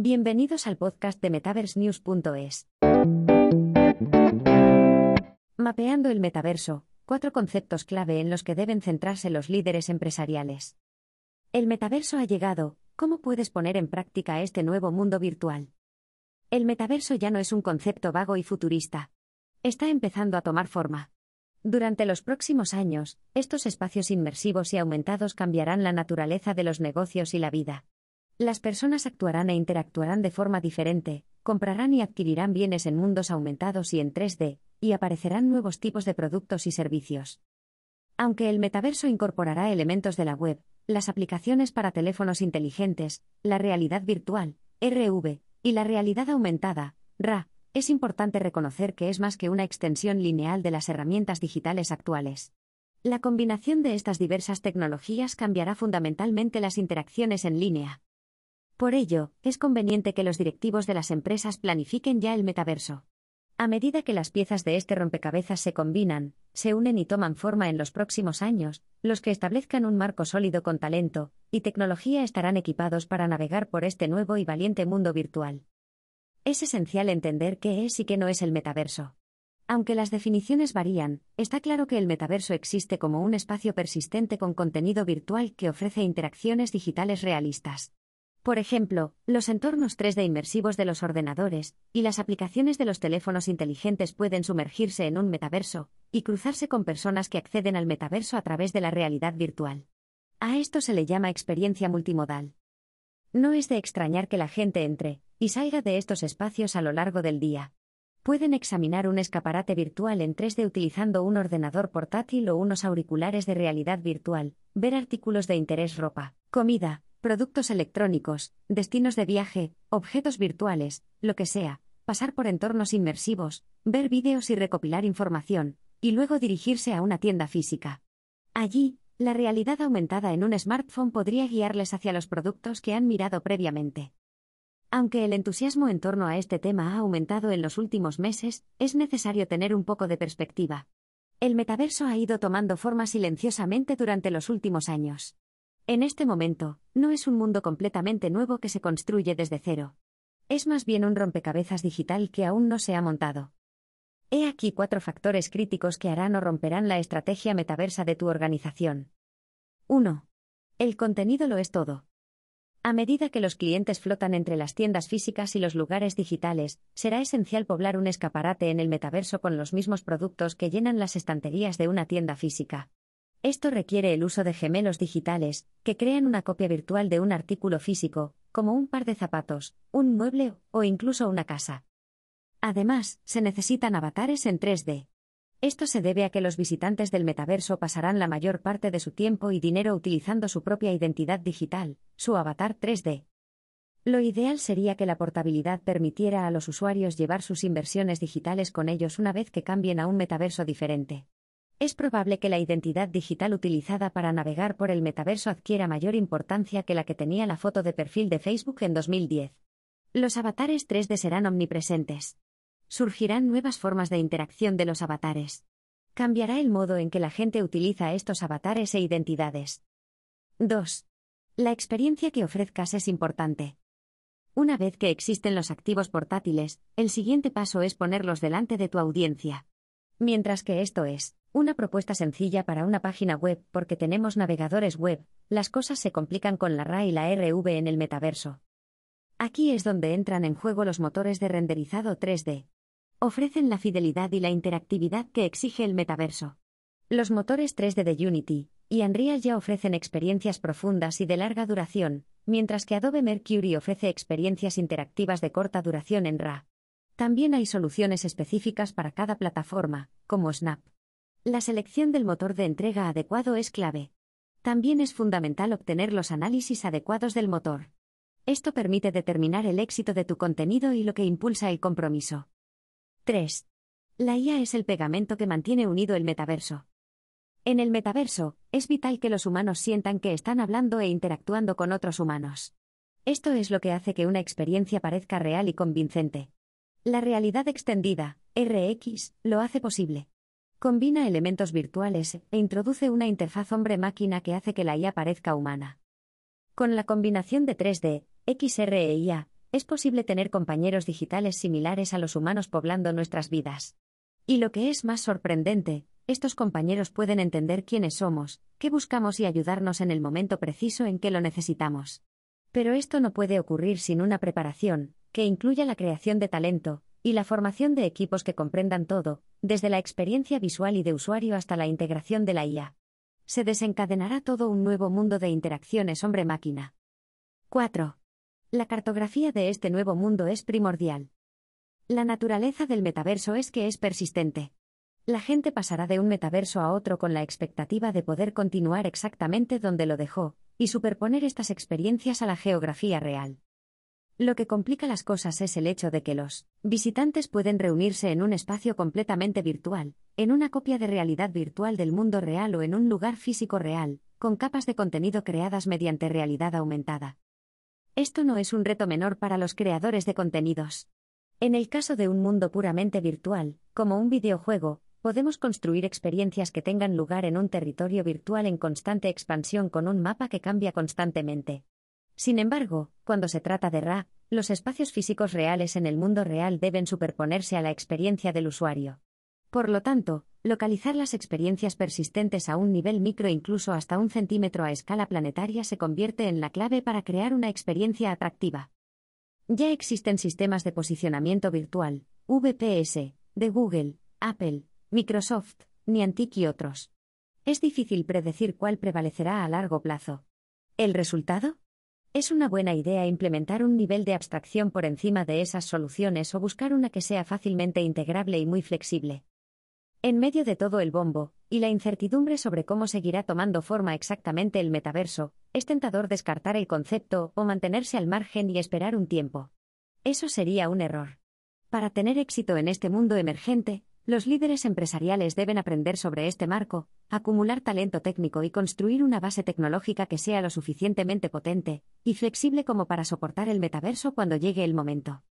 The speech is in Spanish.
Bienvenidos al podcast de MetaverseNews.es. Mapeando el metaverso, cuatro conceptos clave en los que deben centrarse los líderes empresariales. El metaverso ha llegado, ¿cómo puedes poner en práctica este nuevo mundo virtual? El metaverso ya no es un concepto vago y futurista. Está empezando a tomar forma. Durante los próximos años, estos espacios inmersivos y aumentados cambiarán la naturaleza de los negocios y la vida. Las personas actuarán e interactuarán de forma diferente, comprarán y adquirirán bienes en mundos aumentados y en 3D, y aparecerán nuevos tipos de productos y servicios. Aunque el metaverso incorporará elementos de la web, las aplicaciones para teléfonos inteligentes, la realidad virtual, RV, y la realidad aumentada, RA, es importante reconocer que es más que una extensión lineal de las herramientas digitales actuales. La combinación de estas diversas tecnologías cambiará fundamentalmente las interacciones en línea. Por ello, es conveniente que los directivos de las empresas planifiquen ya el metaverso. A medida que las piezas de este rompecabezas se combinan, se unen y toman forma en los próximos años, los que establezcan un marco sólido con talento y tecnología estarán equipados para navegar por este nuevo y valiente mundo virtual. Es esencial entender qué es y qué no es el metaverso. Aunque las definiciones varían, está claro que el metaverso existe como un espacio persistente con contenido virtual que ofrece interacciones digitales realistas. Por ejemplo, los entornos 3D inmersivos de los ordenadores y las aplicaciones de los teléfonos inteligentes pueden sumergirse en un metaverso y cruzarse con personas que acceden al metaverso a través de la realidad virtual. A esto se le llama experiencia multimodal. No es de extrañar que la gente entre y salga de estos espacios a lo largo del día. Pueden examinar un escaparate virtual en 3D utilizando un ordenador portátil o unos auriculares de realidad virtual, ver artículos de interés ropa, comida, productos electrónicos, destinos de viaje, objetos virtuales, lo que sea, pasar por entornos inmersivos, ver vídeos y recopilar información, y luego dirigirse a una tienda física. Allí, la realidad aumentada en un smartphone podría guiarles hacia los productos que han mirado previamente. Aunque el entusiasmo en torno a este tema ha aumentado en los últimos meses, es necesario tener un poco de perspectiva. El metaverso ha ido tomando forma silenciosamente durante los últimos años. En este momento, no es un mundo completamente nuevo que se construye desde cero. Es más bien un rompecabezas digital que aún no se ha montado. He aquí cuatro factores críticos que harán o romperán la estrategia metaversa de tu organización. 1. El contenido lo es todo. A medida que los clientes flotan entre las tiendas físicas y los lugares digitales, será esencial poblar un escaparate en el metaverso con los mismos productos que llenan las estanterías de una tienda física. Esto requiere el uso de gemelos digitales, que crean una copia virtual de un artículo físico, como un par de zapatos, un mueble o incluso una casa. Además, se necesitan avatares en 3D. Esto se debe a que los visitantes del metaverso pasarán la mayor parte de su tiempo y dinero utilizando su propia identidad digital, su avatar 3D. Lo ideal sería que la portabilidad permitiera a los usuarios llevar sus inversiones digitales con ellos una vez que cambien a un metaverso diferente. Es probable que la identidad digital utilizada para navegar por el metaverso adquiera mayor importancia que la que tenía la foto de perfil de Facebook en 2010. Los avatares 3D serán omnipresentes. Surgirán nuevas formas de interacción de los avatares. Cambiará el modo en que la gente utiliza estos avatares e identidades. 2. La experiencia que ofrezcas es importante. Una vez que existen los activos portátiles, el siguiente paso es ponerlos delante de tu audiencia. Mientras que esto es una propuesta sencilla para una página web porque tenemos navegadores web, las cosas se complican con la RA y la RV en el metaverso. Aquí es donde entran en juego los motores de renderizado 3D. Ofrecen la fidelidad y la interactividad que exige el metaverso. Los motores 3D de Unity y Unreal ya ofrecen experiencias profundas y de larga duración, mientras que Adobe Mercury ofrece experiencias interactivas de corta duración en RA. También hay soluciones específicas para cada plataforma, como Snap. La selección del motor de entrega adecuado es clave. También es fundamental obtener los análisis adecuados del motor. Esto permite determinar el éxito de tu contenido y lo que impulsa el compromiso. 3. La IA es el pegamento que mantiene unido el metaverso. En el metaverso, es vital que los humanos sientan que están hablando e interactuando con otros humanos. Esto es lo que hace que una experiencia parezca real y convincente. La realidad extendida, RX, lo hace posible. Combina elementos virtuales e introduce una interfaz hombre-máquina que hace que la IA parezca humana. Con la combinación de 3D, XR e IA, es posible tener compañeros digitales similares a los humanos poblando nuestras vidas. Y lo que es más sorprendente, estos compañeros pueden entender quiénes somos, qué buscamos y ayudarnos en el momento preciso en que lo necesitamos. Pero esto no puede ocurrir sin una preparación, que incluya la creación de talento, y la formación de equipos que comprendan todo, desde la experiencia visual y de usuario hasta la integración de la IA. Se desencadenará todo un nuevo mundo de interacciones hombre-máquina. 4. La cartografía de este nuevo mundo es primordial. La naturaleza del metaverso es que es persistente. La gente pasará de un metaverso a otro con la expectativa de poder continuar exactamente donde lo dejó, y superponer estas experiencias a la geografía real. Lo que complica las cosas es el hecho de que los visitantes pueden reunirse en un espacio completamente virtual, en una copia de realidad virtual del mundo real o en un lugar físico real, con capas de contenido creadas mediante realidad aumentada. Esto no es un reto menor para los creadores de contenidos. En el caso de un mundo puramente virtual, como un videojuego, podemos construir experiencias que tengan lugar en un territorio virtual en constante expansión con un mapa que cambia constantemente. Sin embargo, cuando se trata de RA, los espacios físicos reales en el mundo real deben superponerse a la experiencia del usuario. Por lo tanto, localizar las experiencias persistentes a un nivel micro incluso hasta un centímetro a escala planetaria se convierte en la clave para crear una experiencia atractiva. Ya existen sistemas de posicionamiento virtual, VPS, de Google, Apple, Microsoft, Niantic y otros. Es difícil predecir cuál prevalecerá a largo plazo. ¿El resultado? Es una buena idea implementar un nivel de abstracción por encima de esas soluciones o buscar una que sea fácilmente integrable y muy flexible. En medio de todo el bombo, y la incertidumbre sobre cómo seguirá tomando forma exactamente el metaverso, es tentador descartar el concepto o mantenerse al margen y esperar un tiempo. Eso sería un error. Para tener éxito en este mundo emergente, los líderes empresariales deben aprender sobre este marco, acumular talento técnico y construir una base tecnológica que sea lo suficientemente potente y flexible como para soportar el metaverso cuando llegue el momento.